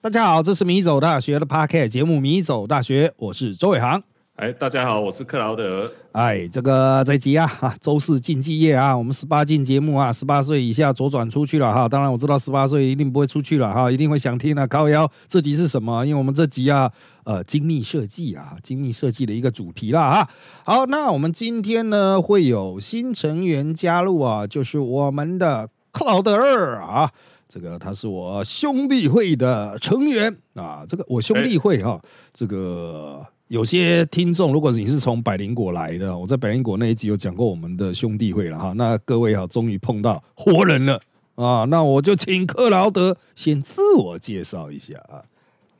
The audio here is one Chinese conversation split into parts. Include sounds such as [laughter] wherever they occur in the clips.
大家好，这是米走大学的 Podcast 节目《米走大学》，我是周伟航。哎，大家好，我是克劳德。哎，这个这集啊，哈，周四竞技夜啊，我们十八禁节目啊，十八岁以下左转出去了哈。当然我知道十八岁一定不会出去了哈，一定会想听啊。高腰这集是什么？因为我们这集啊，呃，精密设计啊，精密设计的一个主题啦啊。好，那我们今天呢会有新成员加入啊，就是我们的克劳德二啊。这个他是我兄弟会的成员啊，这个我兄弟会哈，这个有些听众，如果你是从百灵果来的，我在百灵果那一集有讲过我们的兄弟会了哈，那各位哈，终于碰到活人了啊，那我就请克劳德先自我介绍一下啊。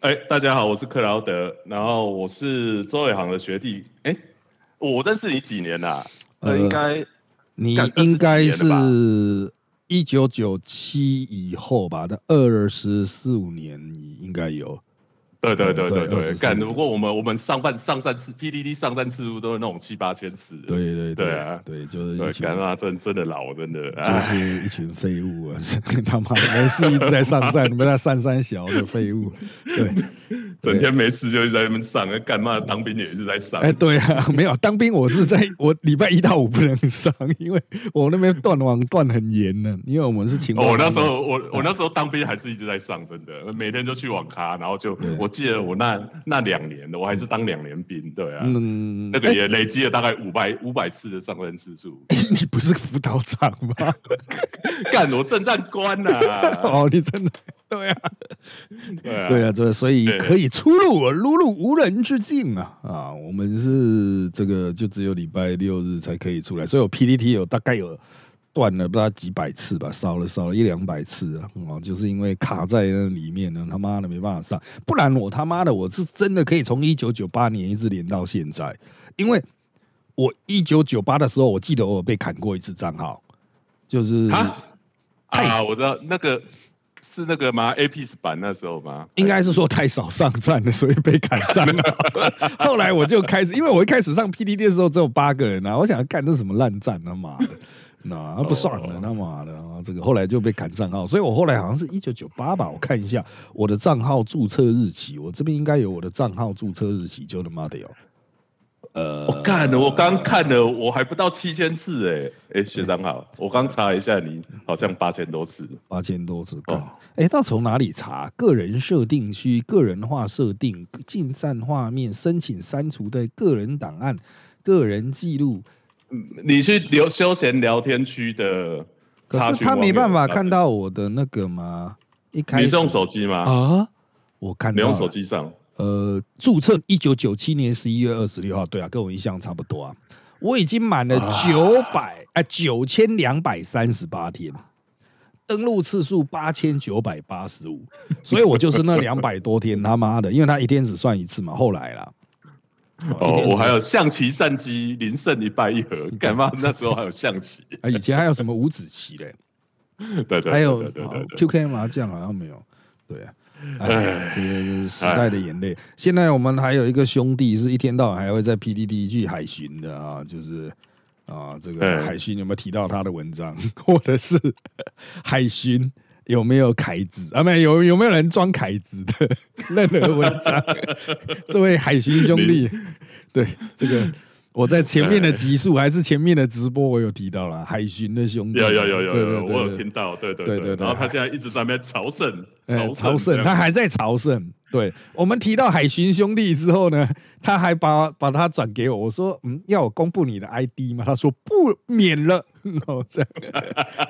哎，大家好，我是克劳德，然后我是周伟航的学弟，哎，我认识你几年啦？呃，应该你应该是。一九九七以后吧，那二十四五年你应该有。对对对对对，干！不过我们我们上半上三次 PDD 上三次数都是那种七八千次。对对对啊，对就是干啊真真的老真的就是一群废物啊！[laughs] 他妈没事一直在上站，你们那上山小的废物，对，整天没事就在那边上，干嘛当兵也是在上。哎，对啊，[laughs] 没有当兵，我是在我礼拜一到五不能上，因为我那边断网断很严呢。因为我们是情况。我那时候我我那时候当兵还是一直在上，真的每天就去网咖，然后就我。记得我那那两年的，我还是当两年兵，对啊，嗯，那个也累积了大概五百五百次的上任次数。你不是辅导长吗？[laughs] 干我正战官呐！哦，你真的 [laughs] 对啊，对啊，对所以可以出入，入入无人之境啊！啊，我们是这个就只有礼拜六日才可以出来，所以我 PPT 有大概有。断了不知道几百次吧，少了少了一两百次啊！哦，就是因为卡在那里面呢，他妈的没办法上，不然我他妈的我是真的可以从一九九八年一直连到现在，因为我一九九八的时候，我记得我被砍过一次账号，就是啊，我知道那个是那个吗？A P S 版那时候吗？应该是说太少上站了，所以被砍账号。[laughs] 后来我就开始，因为我一开始上 P D D 的时候只有八个人啊，我想干这什么烂战他妈的！那不算了，他妈的啊！这个后来就被砍账号，所以我后来好像是一九九八吧，我看一下我的账号注册日期，我这边应该有我的账号注册日期，就他妈的有。呃，我干了，我刚看了，我还不到七千次哎哎，学长好，我刚查一下，你好像八千多次，八千多次哦。哎，那从哪里查？个人设定区、个人化设定、进站画面、申请删除的个人档案、个人记录。你去留休闲聊天区的，可是他没办法看到我的那个吗？一开始用手机吗？啊，我看到你用手机上。呃，注册一九九七年十一月二十六号，对啊，跟我印象差不多啊。我已经满了九百哎九千两百三十八天，登录次数八千九百八十五，所以我就是那 [laughs] 两百多天他妈的，因为他一天只算一次嘛。后来啦。哦，我还有象棋战机零胜一败一和，[laughs] 干嘛？那时候还有象棋 [laughs] 啊，以前还有什么五子棋嘞？对对，还有 QK 麻将好像没有。对啊，哎，这个是时代的眼泪。现在我们还有一个兄弟，是一天到晚还会在 PDD 去海巡的啊，就是啊，这个海巡有没有提到他的文章，[laughs] 或者是海巡？有没有凯子啊？没有，有没有人装凯子的 [laughs] 任何文章？[laughs] 这位海巡兄弟，对这个我在前面的集数还是前面的直播，我有提到了海巡的兄弟，有有有有有，我有听到，对对对对。然后他现在一直在那边朝圣，朝圣，他还在朝圣。对我们提到海巡兄弟之后呢，他还把把他转给我，我说嗯，要我公布你的 ID 吗？他说不免了。[laughs] 哦，这样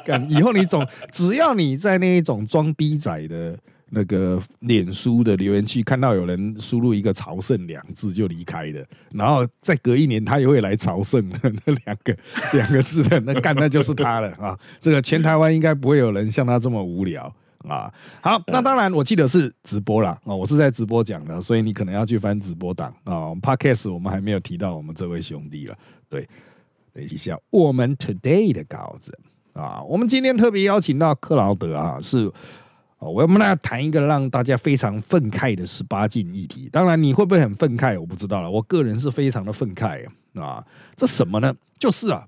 干以后你总只要你在那一种装逼仔的那个脸书的留言区看到有人输入一个朝圣两字就离开了，然后再隔一年他也会来朝圣的那两个 [laughs] 两个字的那干那就是他了啊！这个全台湾应该不会有人像他这么无聊。啊，好，那当然，我记得是直播啦，啊，我是在直播讲的，所以你可能要去翻直播档啊。Podcast 我们还没有提到我们这位兄弟了，对，等一下，我们 Today 的稿子啊，我们今天特别邀请到克劳德啊，是，我们来谈一个让大家非常愤慨的十八禁议题。当然，你会不会很愤慨，我不知道了。我个人是非常的愤慨啊，这什么呢？就是啊，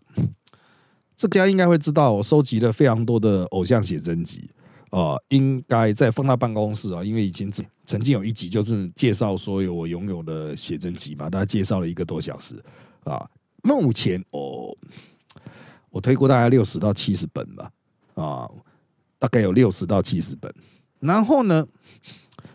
这家应该会知道，我收集了非常多的偶像写真集。啊，应该在放到办公室啊，因为以前曾经有一集就是介绍所有我拥有的写真集嘛，大家介绍了一个多小时啊。目前我我推过大概六十到七十本吧，啊，大概有六十到七十本。然后呢，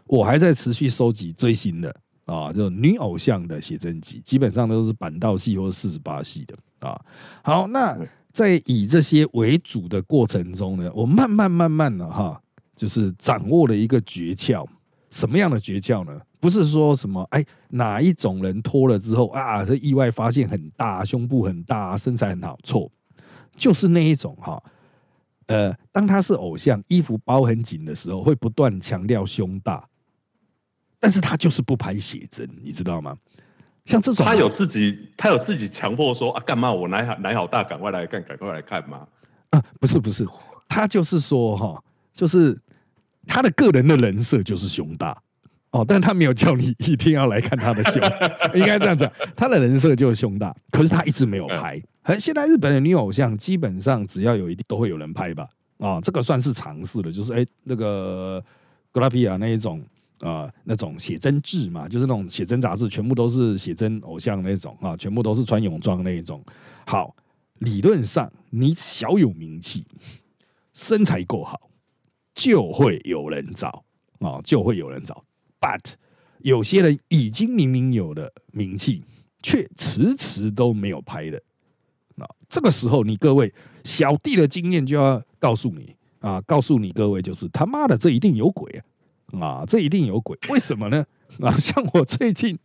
我还在持续收集最新的啊，就女偶像的写真集，基本上都是板道系或者四十八系的啊。好，那。在以这些为主的过程中呢，我慢慢慢慢的哈，就是掌握了一个诀窍。什么样的诀窍呢？不是说什么哎哪一种人脱了之后啊，这意外发现很大，胸部很大，身材很好，错，就是那一种哈。呃，当他是偶像，衣服包很紧的时候，会不断强调胸大，但是他就是不拍写真，你知道吗？像这种，他有自己，他有自己强迫说啊，干嘛我奶好奶好大，赶快来看，赶快来看吗？啊，不是不是，他就是说哈，就是他的个人的人设就是胸大哦，但他没有叫你一定要来看他的胸，[laughs] 应该这样讲，他的人设就是胸大，可是他一直没有拍。现在日本的女偶像基本上只要有一定都会有人拍吧？啊，这个算是尝试了，就是哎那个格拉皮亚那一种。啊，那种写真志嘛，就是那种写真杂志，全部都是写真偶像那种啊，全部都是穿泳装那一种。好，理论上你小有名气，身材够好，就会有人找啊，就会有人找。But 有些人已经明明有了名气，却迟迟都没有拍的。那这个时候，你各位小弟的经验就要告诉你啊，告诉你各位，就是他妈的，这一定有鬼啊！啊，这一定有鬼！为什么呢？啊，[laughs] 像我最近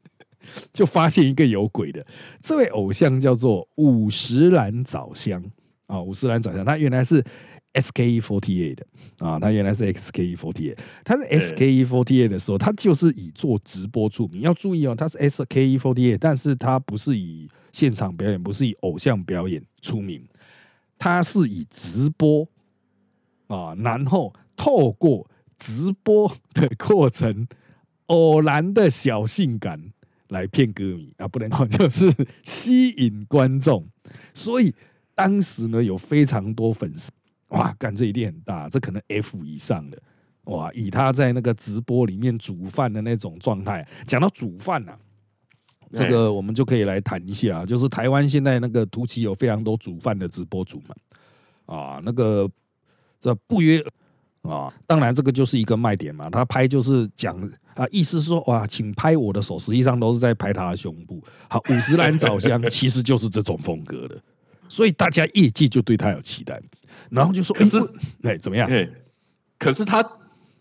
就发现一个有鬼的，这位偶像叫做五十岚早香啊，五十岚早香，他原来是 S K E forty eight 的啊，他原来是 SKE forty eight，他是 S K E forty eight 的时候，他就是以做直播出名。要注意哦，他是 S K E forty eight，但是他不是以现场表演，不是以偶像表演出名，他是以直播啊，然后透过。直播的过程，偶然的小性感来骗歌迷啊，不能讲 [laughs] 就是吸引观众。所以当时呢，有非常多粉丝哇，干这一定很大，这可能 F 以上的哇。以他在那个直播里面煮饭的那种状态，讲到煮饭呢，这个我们就可以来谈一下，就是台湾现在那个图奇有非常多煮饭的直播主嘛，啊，那个这不约。啊，当然这个就是一个卖点嘛。他拍就是讲啊，意思是说哇，请拍我的手，实际上都是在拍他的胸部。好，五十岚早香 [laughs] 其实就是这种风格的，所以大家业界就对他有期待。然后就说，哎，哎，怎么样？可是他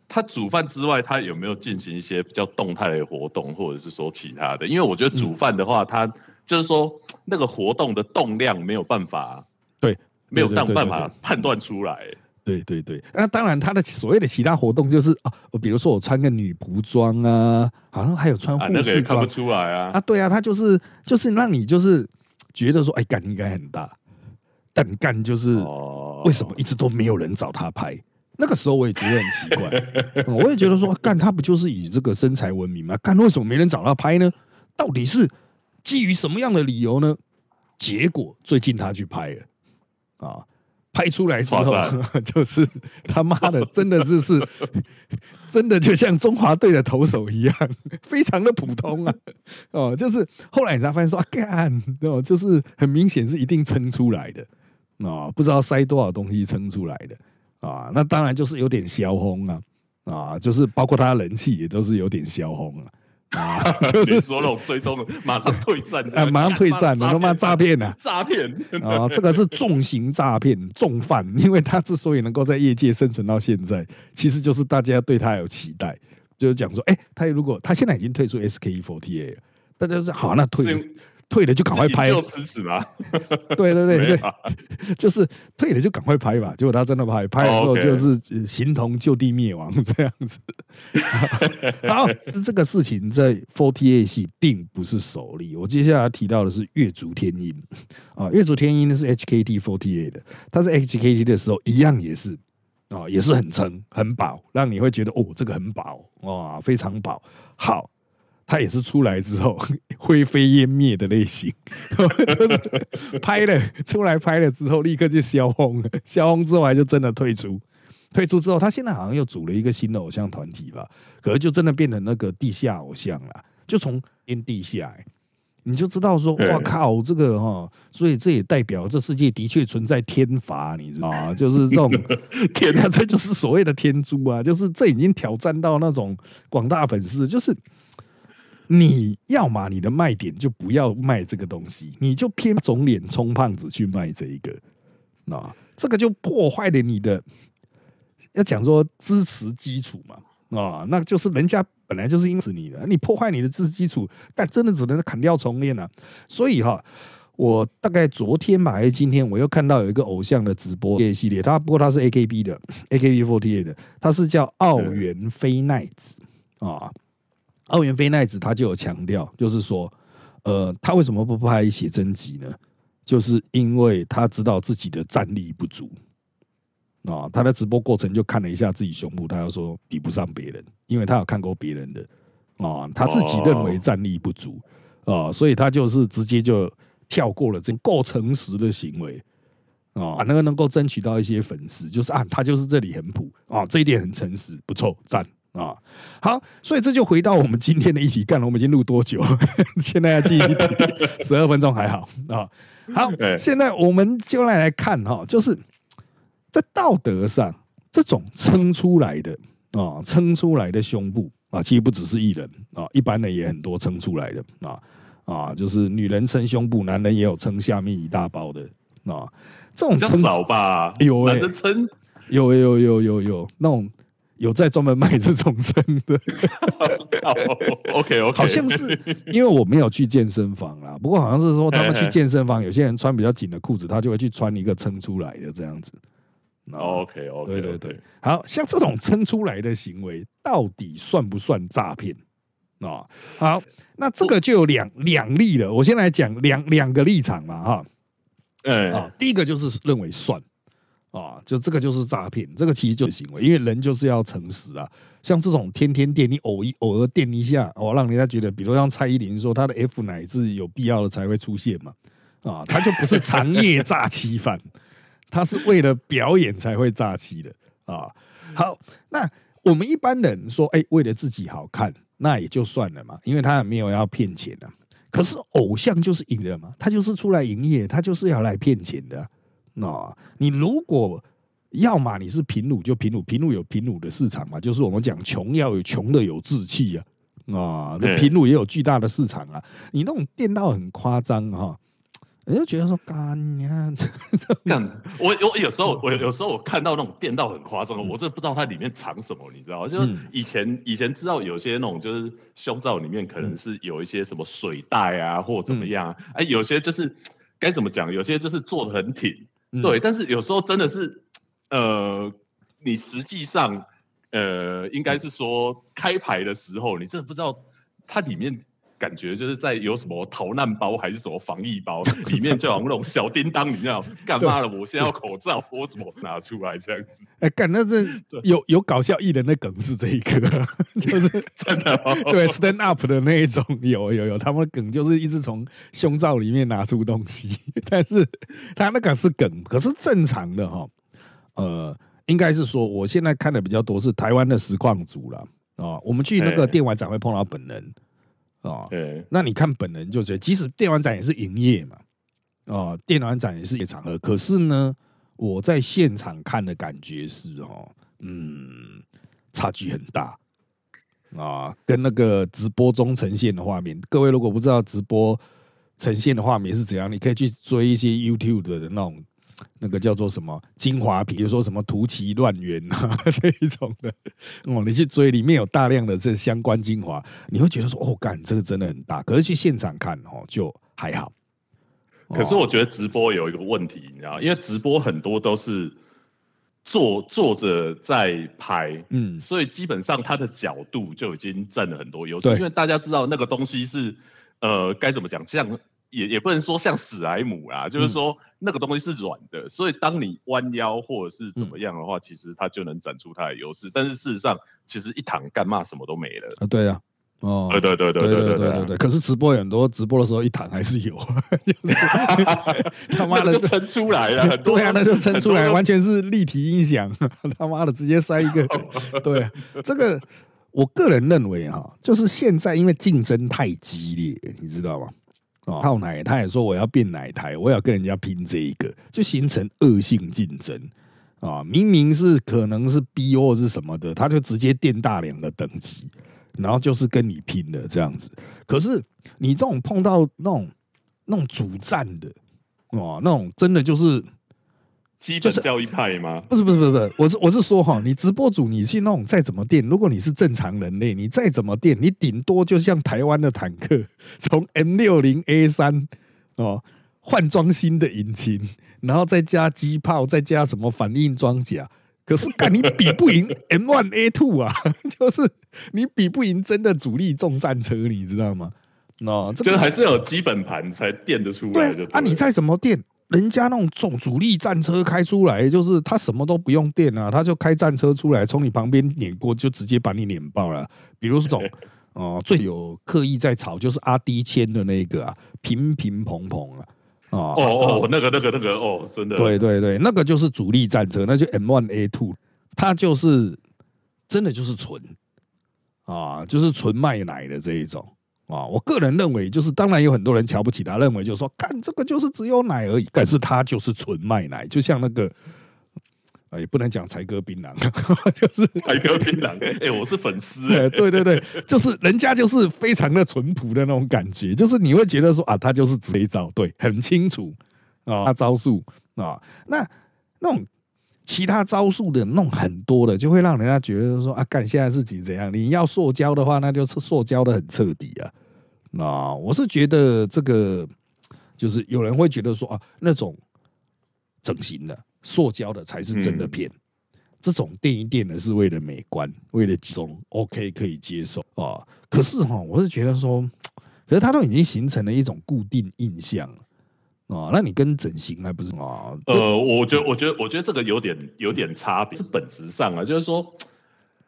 他煮饭之外，他有没有进行一些比较动态的活动，或者是说其他的？因为我觉得煮饭的话，他就是说那个活动的动量没有办法，对，没有办办法判断出来。对对对，那当然，他的所谓的其他活动就是啊，比如说我穿个女仆装啊，好像还有穿护士装，看不出来啊。啊，对啊，他就是就是让你就是觉得说，哎，感应该很大，但干就是为什么一直都没有人找他拍？那个时候我也觉得很奇怪，[laughs] 我也觉得说，干他不就是以这个身材闻名吗？干为什么没人找他拍呢？到底是基于什么样的理由呢？结果最近他去拍了啊。拍出来之后，[laughs] 就是他妈的，真的是是，[laughs] 真的就像中华队的投手一样，非常的普通啊！哦，就是后来你才发现说，干哦，就是很明显是一定撑出来的啊，不知道塞多少东西撑出来的啊，那当然就是有点销轰啊啊，就是包括他人气也都是有点销轰啊。啊，[laughs] 就是说那种追踪的，[laughs] 马上退战啊，马上退战，[laughs] 他妈诈骗呐，诈骗啊，这个是重型诈骗，重犯，因为他之所以能够在业界生存到现在，其实就是大家对他有期待，就是讲说，哎，他如果他现在已经退出 SKE48 了，大家是好，那退。退了就赶快拍，对对对对，[laughs] 就是退了就赶快拍吧。结果他真的拍，拍了之后就是形同就地灭亡这样子。[laughs] 好，[laughs] 这个事情在 Forty Eight 系并不是首例。我接下来提到的是月足天音啊，月足天音是 HKT Forty Eight 的，它是 HKT 的时候一样也是啊，也是很撑很饱，让你会觉得哦，这个很饱哇，非常饱。好。他也是出来之后 [laughs] 灰飞烟灭的类型，[laughs] 就是拍了出来拍了之后立刻就消轰了，消轰之后还就真的退出。退出之后，他现在好像又组了一个新的偶像团体吧，可是就真的变成那个地下偶像了，就从天地下，你就知道说，哇靠，这个哈，所以这也代表这世界的确存在天罚，你知道吗？就是这种 [laughs] 天，这就是所谓的天珠啊，就是这已经挑战到那种广大粉丝，就是你要嘛你的卖点就不要卖这个东西，你就偏肿脸充胖子去卖这一个，那这个就破坏了你的。要讲说支持基础嘛，啊，那就是人家本来就是因此你的，你破坏你的支持基础，但真的只能砍掉重练了。所以哈，我大概昨天吧，还是今天，我又看到有一个偶像的直播系列，他不过他是 A K B 的，A K B forty eight 的，他是叫奥元飞奈子啊，奥元飞奈子他就有强调，就是说，呃，他为什么不拍写真集呢？就是因为他知道自己的战力不足。啊，他的直播过程就看了一下自己胸部，他要说比不上别人，因为他有看过别人的。啊，他自己认为战力不足。啊，所以他就是直接就跳过了这够诚实的行为。啊，那个能够争取到一些粉丝，就是啊，他就是这里很普。啊，这一点很诚实，不错，赞。啊。好，所以这就回到我们今天的议题，干了，我们已经录多久？[laughs] 现在要进一题，[laughs] 十二分钟还好啊。好，现在我们就来来看哈，就是。在道德上，这种撑出来的啊，撑出来的胸部啊，其实不只是艺人啊，一般人也很多撑出来的啊啊，就是女人撑胸部，男人也有撑下面一大包的啊。这种撑少吧？有哎，撑有有有有有那种有在专门卖这种撑的。[laughs] OK OK，好像是因为我没有去健身房啦，不过好像是说他们去健身房，有些人穿比较紧的裤子，他就会去穿一个撑出来的这样子。OK OK，对对对，好像这种撑出来的行为，到底算不算诈骗啊？好，那这个就有两两例了。我先来讲两两个立场嘛，哈，嗯啊，第一个就是认为算啊，就这个就是诈骗，这个其实就是行为，因为人就是要诚实啊。像这种天天电，你偶一偶尔电一下，哦，让人家觉得，比如像蔡依林说她的 F 奶是有必要的才会出现嘛，啊，他就不是长夜诈欺犯。他是为了表演才会诈欺的啊！好，那我们一般人说，哎，为了自己好看，那也就算了嘛，因为他也没有要骗钱的。可是偶像就是赢了嘛，他就是出来营业，他就是要来骗钱的。那你如果要么你是平乳，就平乳，平乳有平乳的市场嘛，就是我们讲穷要有穷的有志气啊啊，这平鲁也有巨大的市场啊。你那种电到很夸张哈。我就觉得说干呀，[laughs] 干我我有时候我有时候我看到那种电到很夸张，我真的不知道它里面藏什么，你知道吗？就是以前以前知道有些那种就是胸罩里面可能是有一些什么水袋啊或怎么样，哎，有些就是该怎么讲，有些就是做的很挺，对，但是有时候真的是呃，你实际上呃，应该是说开牌的时候，你真的不知道它里面。感觉就是在有什么逃难包还是什么防疫包，[laughs] 里面就好像那种小叮当，你知道 [laughs] 干嘛了？我现在要口罩，我怎么拿出来这样子？哎，干那这有有搞笑艺人的梗是这一个，[laughs] 就是真的对 stand up 的那一种，有有有，他们的梗就是一直从胸罩里面拿出东西，但是他那个是梗，可是正常的哈，呃，应该是说我现在看的比较多是台湾的实况组了啊，我们去那个电玩展会碰到本人。啊，对，那你看本人就觉得，即使电玩展也是营业嘛，哦，电玩展也是一场合，可是呢，我在现场看的感觉是，哦，嗯，差距很大啊，跟那个直播中呈现的画面，各位如果不知道直播呈现的画面是怎样，你可以去追一些 YouTube 的那种。那个叫做什么精华品，比如说什么图奇乱源啊 [laughs] 这一种的哦，你去追里面有大量的这相关精华，你会觉得说哦，干这个真的很大。可是去现场看哦，就还好。可是我觉得直播有一个问题，你知道，因为直播很多都是坐坐着在拍，嗯，所以基本上它的角度就已经占了很多优势。因为大家知道那个东西是呃该怎么讲，像。也也不能说像史莱姆啊，就是说那个东西是软的，所以当你弯腰或者是怎么样的话，其实它就能展出它的优势。但是事实上，其实一躺干嘛什么都没了啊。对啊，哦，对对对对对对对对对。可是直播很多，直播的时候一躺还是有，[laughs] 就是 [laughs] 他妈的就撑出来了，[laughs] 对啊，那就撑出来，完全是立体音响，他妈的直接塞一个。对，这个我个人认为哈，就是现在因为竞争太激烈，你知道吗？哦，泡奶他也说我要变奶台，我要跟人家拼这一个，就形成恶性竞争啊！明明是可能是 B 或是什么的，他就直接垫大两个等级。然后就是跟你拼的这样子，可是你这种碰到那种那种主战的啊，那种真的就是基本教育派吗？不是不是不是不是，我是我是说哈，你直播主你去弄再怎么电，如果你是正常人类，你再怎么电，你顶多就像台湾的坦克，[laughs] 从 M 六零 A 三哦换装新的引擎，然后再加机炮，再加什么反应装甲。可是，干你比不赢 [laughs] M One A Two 啊，[laughs] 就是你比不赢真的主力重战车，你知道吗？那这个还是有基本盘才垫得出来的。啊，你再怎么垫，人家那种重主力战车开出来，就是他什么都不用电啊，他就开战车出来，从你旁边碾过，就直接把你碾爆了。比如这种，[laughs] 哦，最有刻意在炒，就是阿迪签的那个啊，平平蓬蓬啊。哦哦，那个那个那个哦，真的，对对对，那个就是主力战车，那就 M One A Two，它就是真的就是纯啊，就是纯卖奶的这一种啊。我个人认为，就是当然有很多人瞧不起他，认为就是说，看这个就是只有奶而已，但是他就是纯卖奶，就像那个。啊，也不能讲才哥槟榔，[laughs] 就是才哥槟榔。哎，我是粉丝。对对对，就是人家就是非常的淳朴的那种感觉，就是你会觉得说啊，他就是这一招，对，很清楚啊，他招数啊，那那种其他招数的弄很多的，就会让人家觉得说啊，干现在事情怎样？你要塑胶的话，那就是塑胶的很彻底啊。那我是觉得这个就是有人会觉得说啊，那种整形的。塑胶的才是真的骗，这种垫一垫的是为了美观，为了集中，OK 可以接受啊。可是哈，我是觉得说，可是它都已经形成了一种固定印象啊。那你跟整形还不是啊？呃，我觉得，我觉得，我觉得这个有点有点差别，是本质上啊，就是说。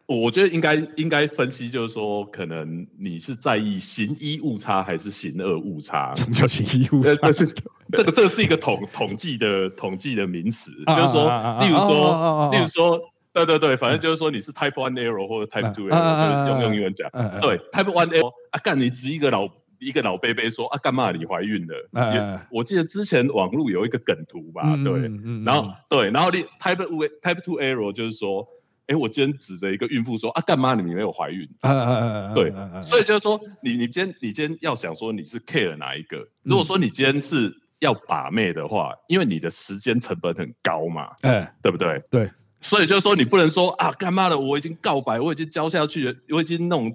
我觉得应该应该分析，就是说，可能你是在意行一误差还是行二误差？[laughs] 什么叫行一误差？是这个这个是一个统统计的统计的名词，[laughs] 就是说，例如说，例如说，对对对，反正就是说你是 Type One Error 或者 Type Two Error，就用用英文讲。对，Type One Error 啊，干你值一个老一个老贝贝说啊，干嘛你怀孕了？我记得之前网络有一个梗图吧，对，然后对，然后你 Type Two Type Two Error 就是说。哎，我今天指着一个孕妇说啊，干嘛你没有怀孕？对，所以就是说，你你今天你今天要想说你是 care 哪一个？如果说你今天是要把妹的话，因为你的时间成本很高嘛，哎，对不对？对，所以就是说你不能说啊，干嘛的？我已经告白，我已经交下去了，我已经弄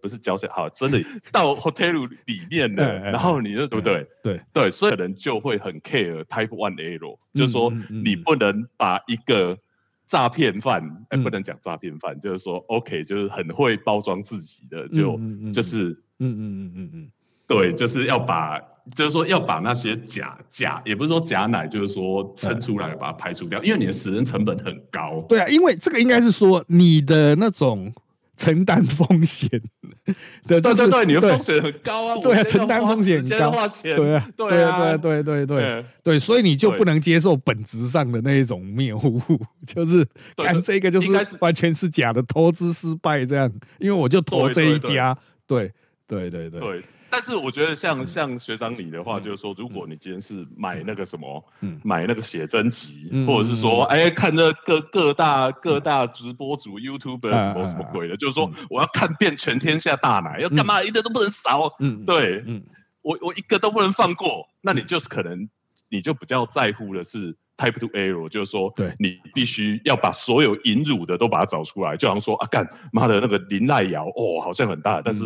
不是交税好，真的到 hotel 里面了，[laughs] 然后你就对不对？对对，所以人就会很 care type one error，就是说你不能把一个。诈骗犯，哎，不能讲诈骗犯，就是说，OK，就是很会包装自己的，就就是，嗯嗯嗯嗯嗯，对，就是要把，就是说要把那些假假，也不是说假奶，就是说称出来把它排除掉，因为你的死人成本很高。对啊，因为这个应该是说你的那种。承担风险。[laughs] 的，对对对，你的风险很高啊，对啊，承担风险很高，对啊，对啊，对对对对对，所以你就不能接受本质上的那一种谬误，[laughs] 就是干这个就是完全是假的，投资失败这样，因为我就投这一家，对对对。对。但是我觉得像像学长你的话，就是说，如果你今天是买那个什么，买那个写真集，或者是说，哎，看那各各大各大直播主 YouTube 什么什么鬼的，就是说，我要看遍全天下大奶，要干嘛，一个都不能少。嗯，对，嗯，我我一个都不能放过。那你就是可能，你就比较在乎的是 Type Two Error，就是说，对，你必须要把所有引乳的都把它找出来。就好像说，啊，干妈的那个林奈瑶，哦，好像很大，但是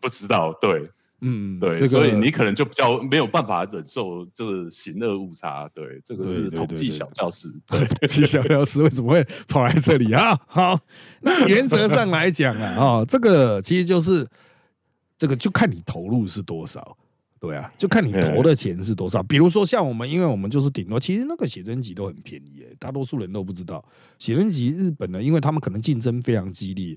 不知道，对。嗯，对，所以你可能就比较没有办法忍受就是行恶误差，对，这个是统计小教师，统计小教师为什么会跑来这里啊？好，那原则上来讲啊，哦，这个其实就是这个就看你投入是多少，对啊，就看你投的钱是多少。比如说像我们，因为我们就是顶多，其实那个写真集都很便宜，大多数人都不知道写真集日本呢，因为他们可能竞争非常激烈。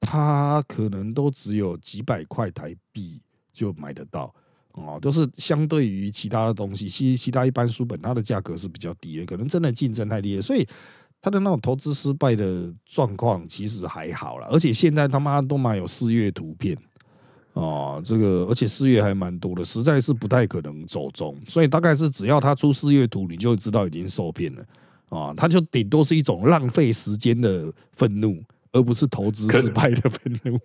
它可能都只有几百块台币就买得到哦，都是相对于其他的东西，其其他一般书本它的价格是比较低的，可能真的竞争太厉害，所以它的那种投资失败的状况其实还好了，而且现在他妈都蛮有四月图片。哦，这个而且四月还蛮多的，实在是不太可能走中，所以大概是只要他出四月图，你就知道已经受骗了啊！他就顶多是一种浪费时间的愤怒，而不是投资失败的愤怒。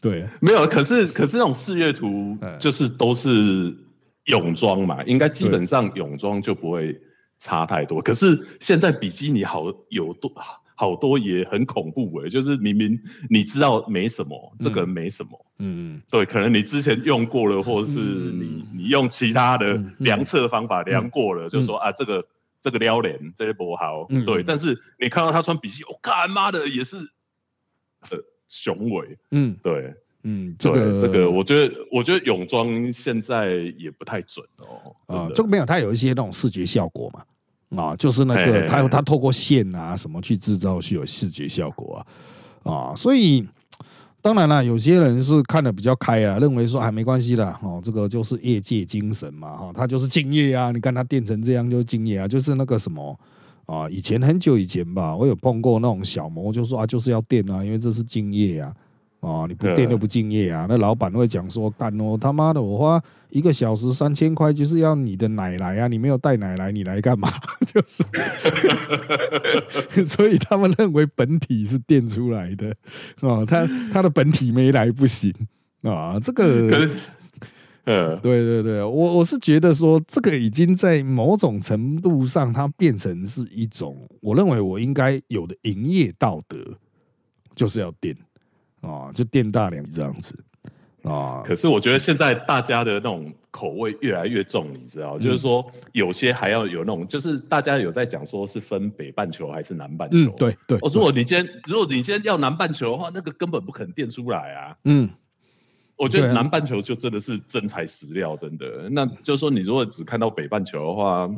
对，没有，可是可是那种四月图就是都是泳装嘛，应该基本上泳装就不会差太多。可是现在比基尼好有多。好多也很恐怖哎，就是明明你知道没什么，这个没什么，嗯，对，可能你之前用过了，或者是你你用其他的量测方法量过了，就说啊这个这个撩脸这些不好，对，但是你看到他穿比基尼，我干妈的也是很雄伟，嗯，对，嗯，这个这个，我觉得我觉得泳装现在也不太准哦，啊，就没有它有一些那种视觉效果嘛。啊，就是那个它它透过线啊什么去制造，去有视觉效果啊啊，所以当然了，有些人是看的比较开啊，认为说还没关系的哦，这个就是业界精神嘛哈，他就是敬业啊，你看他电成这样就敬业啊，就是那个什么啊，以前很久以前吧，我有碰过那种小模，就说啊就是要电啊，因为这是敬业啊。啊，你不电就不敬业啊！那老板会讲说：“干哦，他妈的，我花一个小时三千块，就是要你的奶来啊！你没有带奶来，你来干嘛？” [laughs] 就是，[laughs] 所以他们认为本体是电出来的哦，他他的本体没来不行啊！这个，呃，对对对，我我是觉得说，这个已经在某种程度上，它变成是一种，我认为我应该有的营业道德，就是要垫。啊，就垫大两这样子啊。可是我觉得现在大家的那种口味越来越重，你知道，就是说有些还要有那种，就是大家有在讲说是分北半球还是南半球。嗯，对对。哦，如果你今天如果你今天要南半球的话，那个根本不可能垫出来啊。嗯，我觉得南半球就真的是真材实料，真的。那就是说，你如果只看到北半球的话，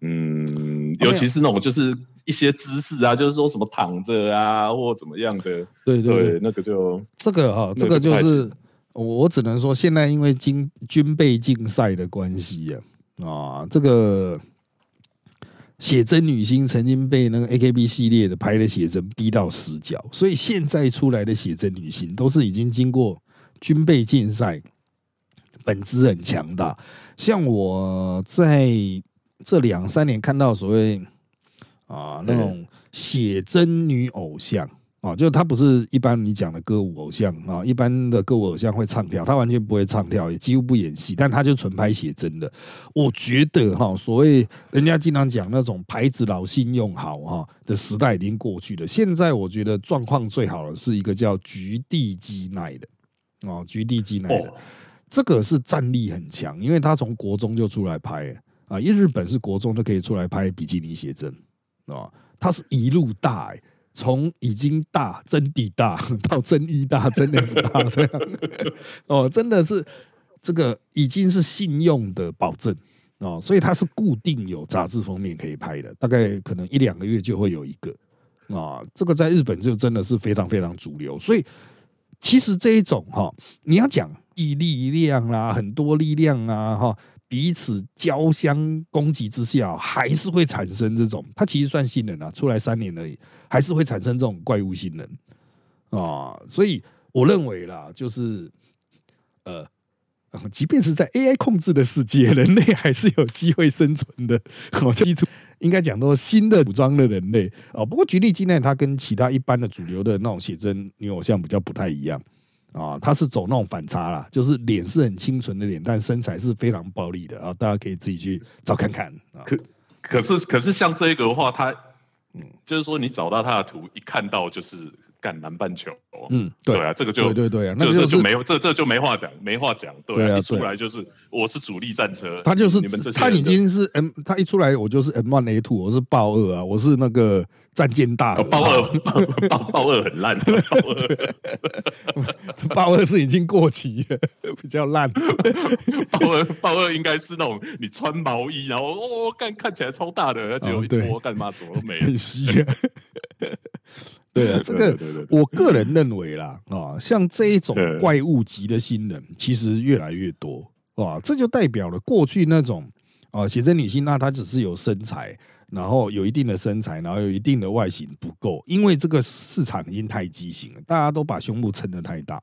嗯，尤其是那种就是。一些姿势啊，就是说什么躺着啊，或怎么样的，对对，那个就这个哈，这个就是我只能说，现在因为军军备竞赛的关系啊，啊，这个写真女星曾经被那个 AKB 系列的拍的写真逼到死角，所以现在出来的写真女星都是已经经过军备竞赛，本质很强大。像我在这两三年看到所谓。啊，那种写真女偶像啊，就是她不是一般你讲的歌舞偶像啊，一般的歌舞偶像会唱跳，她完全不会唱跳，也几乎不演戏，但她就纯拍写真的。我觉得哈，所谓人家经常讲那种牌子老信用好哈的时代已经过去了，现在我觉得状况最好的是一个叫菊地基奈的哦，菊地基奈的这个是战力很强，因为他从国中就出来拍啊，因为日本是国中就可以出来拍比基尼写真。啊，他是一路大，从已经大真地大到真一大真 F 大这样，哦，真的是这个已经是信用的保证哦，所以它是固定有杂志封面可以拍的，大概可能一两个月就会有一个啊，这个在日本就真的是非常非常主流，所以其实这一种哈，你要讲一力量啦，很多力量啊哈。彼此交相攻击之下，还是会产生这种。他其实算新人啊，出来三年而已，还是会产生这种怪物新人啊。所以我认为啦，就是呃，即便是在 AI 控制的世界，人类还是有机会生存的。我就应该讲说新的武装的人类啊。不过菊地基奈他跟其他一般的主流的那种写真女偶像比较不太一样。啊，它是走那种反差啦，就是脸是很清纯的脸，但身材是非常暴力的啊，大家可以自己去找看看啊。可可是可是像这个的话，它嗯，就是说你找到它的图，一看到就是干南半球，嗯，对啊，这个就对对对啊，那就就没有这这就没话讲，没话讲，对啊，一出来就是我是主力战车，他就是他已经是 M，他一出来我就是 M one A two，我是豹二啊，我是那个战舰大河，豹二豹 [laughs] 豹二很烂，[laughs] 豹二。是已经过期了，比较烂。[laughs] 豹二豹二应该是那种你穿毛衣，然后哦，看看起来超大的，而且有一脱干嘛什么都没，很虚。对啊，这个我个人认为啦，啊，像这一种怪物级的新人，其实越来越多，哇，这就代表了过去那种啊，写真女性，那她只是有身材。然后有一定的身材，然后有一定的外形不够，因为这个市场已经太畸形了，大家都把胸部撑得太大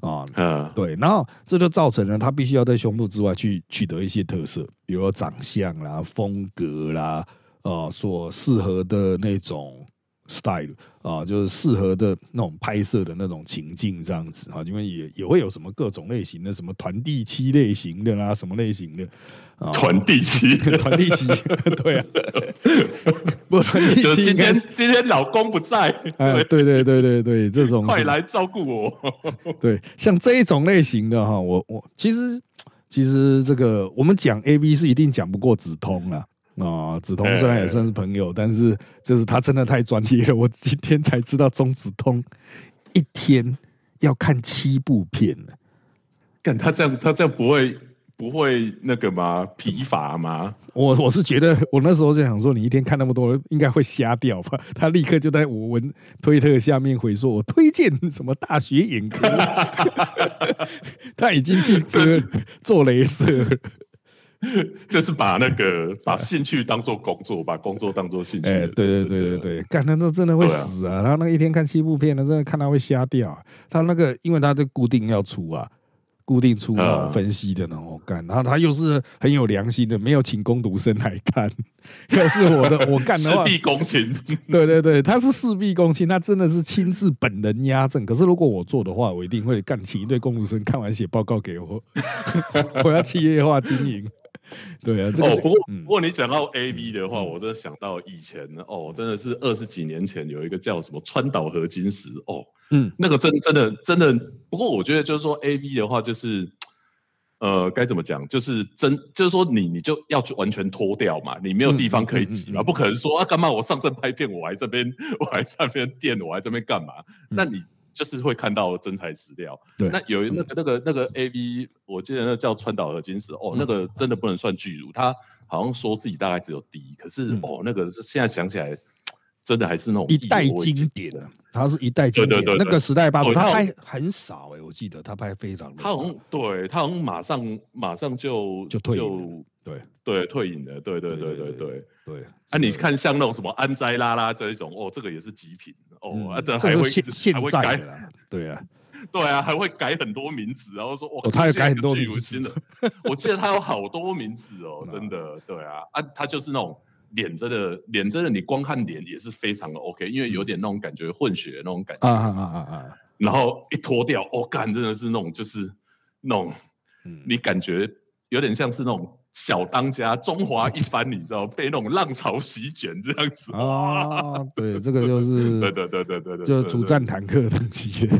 啊，嗯，对，然后这就造成了她必须要在胸部之外去取得一些特色，比如说长相啦、风格啦，呃，所适合的那种 style 啊，就是适合的那种拍摄的那种情境这样子啊，因为也也会有什么各种类型的，什么团地七类型的啦，什么类型的啊。[laughs] 团地期，团地期，对啊，[laughs] 不团地期。今天今天老公不在，哎，对对对对对，这种 [laughs] 快来照顾我。对，像这一种类型的哈，我我其实其实这个我们讲 A V 是一定讲不过子通了啊。子通虽然也算是朋友，但是就是他真的太专业了。我今天才知道中子通一天要看七部片呢。看他这样，他这样不会。不会那个吗？疲乏吗？我我是觉得，我那时候就想说，你一天看那么多，应该会瞎掉吧？他立刻就在我文推特下面回说，我推荐什么大学眼科，[laughs] [laughs] 他已经去做做镭射，[laughs] 就是把那个把兴趣当做工作，把工作当做兴趣。哎，对对对对对，干那那真的会死啊！他那一天看七部片呢，真的看他会瞎掉。他那个，因为他这固定要出啊。固定出分析的呢，我干，然后他又是很有良心的，没有请工读生来看。[laughs] 要是我的，[laughs] 我干的话，事必躬亲。对对对，他是事必躬亲，他真的是亲自本人压阵。可是如果我做的话，我一定会干请一堆工读生看完写报告给我。我要企业化经营。[laughs] 对啊，哦，不过不过你讲到 A V 的话，我真的想到以前哦，真的是二十几年前有一个叫什么川岛合金石哦。嗯，那个真真的真的，不过我觉得就是说，A V 的话就是，呃，该怎么讲？就是真就是说，你你就要完全脱掉嘛，你没有地方可以挤嘛，不可能说啊，干嘛我上阵拍片，我还这边我还在这边垫，我还这边干嘛？那你就是会看到真材实料。对，那有那个那个那个 A V，我记得那叫川岛和金石哦，那个真的不能算巨乳，他好像说自己大概只有第一可是哦，那个是现在想起来。真的还是那种一代经典，他是一代经典。那个时代八组他拍很少哎，我记得他拍非常他好像对他好像马上马上就就退隐，对对退隐的，对对对对对对。啊，你看像那种什么安斋拉拉这一种哦，这个也是极品哦，啊，这还会现现在的，对啊，[laughs] 对啊，还会改很多名字，然后说哦，他改很多名字的，[laughs] 我记得他有好多名字哦，[laughs] 真的，对啊，啊，他就是那种。脸真的，脸真的，你光看脸也是非常的 OK，因为有点那种感觉混血那种感觉啊啊啊啊！然后一脱掉，哦，干真的是那种就是那种，你感觉有点像是那种。小当家，中华一番，你知道被那种浪潮席卷这样子啊？对，这个就是 [laughs] 对对对对对对，就主战坦克等级的。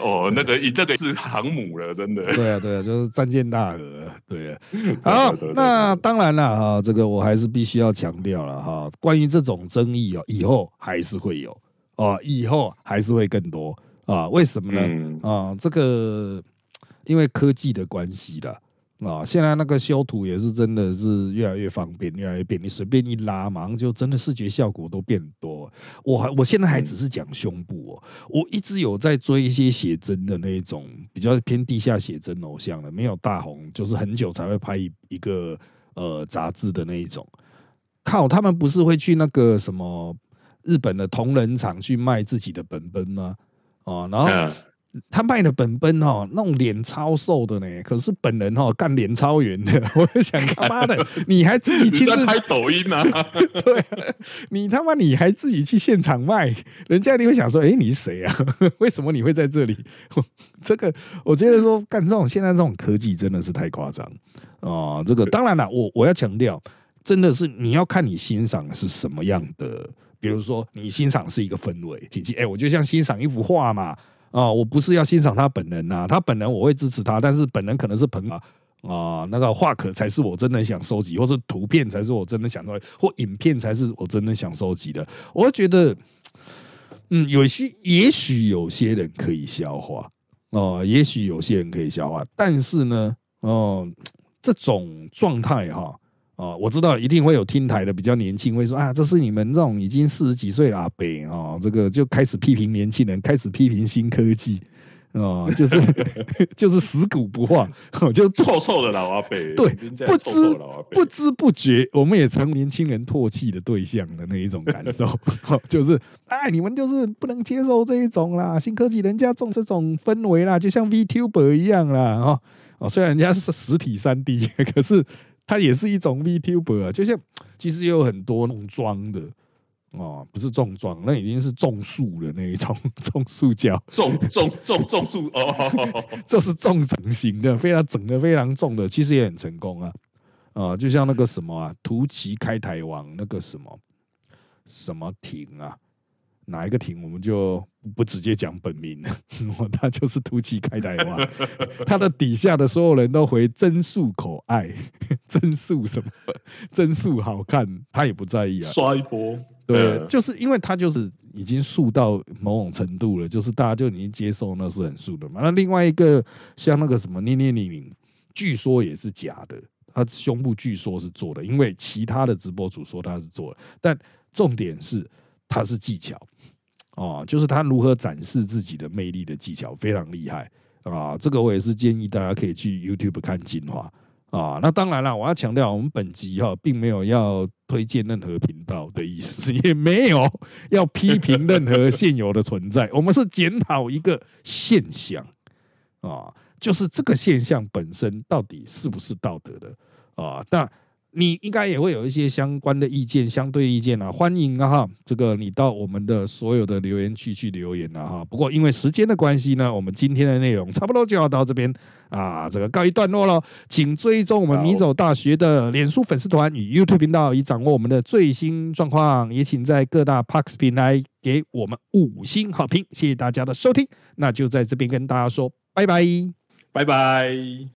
哦，那个，那个是航母了，真的。对啊，对啊，就是战舰大鹅。对啊。[laughs] 好，那当然了哈，这个我还是必须要强调了哈，关于这种争议啊，以后还是会有啊，以后还是会更多啊？为什么呢？啊，这个因为科技的关系的。啊，现在那个修图也是真的是越来越方便，越来越便利，随便一拉，马上就真的视觉效果都变多。我还我现在还只是讲胸部哦，我一直有在追一些写真的那一种比较偏地下写真偶像的，没有大红，就是很久才会拍一一个呃杂志的那一种。靠，他们不是会去那个什么日本的同人厂去卖自己的本本吗？啊，然后。他卖的本本哦，那种脸超瘦的呢，可是本人哦干脸超圆的。[laughs] 我就想他妈的，[laughs] 你还自己亲自拍抖音啊？[laughs] 对，你他妈你还自己去现场卖，人家你会想说，哎，你是谁啊？为什么你会在这里？这个我觉得说干这种现在这种科技真的是太夸张啊！这个当然了，我我要强调，真的是你要看你欣赏的是什么样的，比如说你欣赏是一个氛围，姐姐，哎，我就像欣赏一幅画嘛。啊，我不是要欣赏他本人呐，他本人我会支持他，但是本人可能是朋友啊，那个画可才是我真的想收集，或是图片才是我真的想收集，或影片才是我真的想收集的。我觉得，嗯，有些也许有些人可以消化哦，也许有些人可以消化，但是呢，哦，这种状态哈，哦，我知道一定会有听台的比较年轻会说啊，这是你们这种已经四十几岁了阿北哦，这个就开始批评年轻人，开始批评新科技。哦，就是 [laughs] [laughs] 就是死骨不化，就臭臭的老阿伯。对，不知不知不觉，我们也成年轻人唾弃的对象的那一种感受。[laughs] 就是哎，你们就是不能接受这一种啦，新科技人家种这种氛围啦，就像 VTuber 一样啦。哦哦，虽然人家是实体三 D，可是它也是一种 VTuber 啊。就像其实也有很多弄装的。哦，不是重装，那已经是种树的那一种 [laughs] 种树胶，种种种种树哦，[laughs] 这是重整型的，非常整的非常重的，其实也很成功啊啊，就像那个什么啊，图奇开台王那个什么什么亭啊，哪一个庭我们就不直接讲本名了，[laughs] 他就是图奇开台王，[laughs] 他的底下的所有人都回真素可爱，[laughs] 真素什么真素好看，他也不在意啊，刷一波。对，就是因为他就是已经素到某种程度了，就是大家就已经接受那是很素的嘛。那另外一个像那个什么捏捏你名，据说也是假的，他胸部据说是做的，因为其他的直播主说他是做的，但重点是他是技巧哦，就是他如何展示自己的魅力的技巧非常厉害啊。这个我也是建议大家可以去 YouTube 看精华。啊，那当然了，我要强调，我们本集哈并没有要推荐任何频道的意思，[laughs] 也没有要批评任何现有的存在，我们是检讨一个现象啊，就是这个现象本身到底是不是道德的啊？那。你应该也会有一些相关的意见、相对意见啊，欢迎啊哈，这个你到我们的所有的留言区去留言了哈。不过因为时间的关系呢，我们今天的内容差不多就要到这边啊，这个告一段落了。请追踪我们米走大学的脸书粉丝团与 YouTube 频道，以掌握我们的最新状况。也请在各大 Parks 平台给我们五星好评，谢谢大家的收听。那就在这边跟大家说拜拜，拜拜。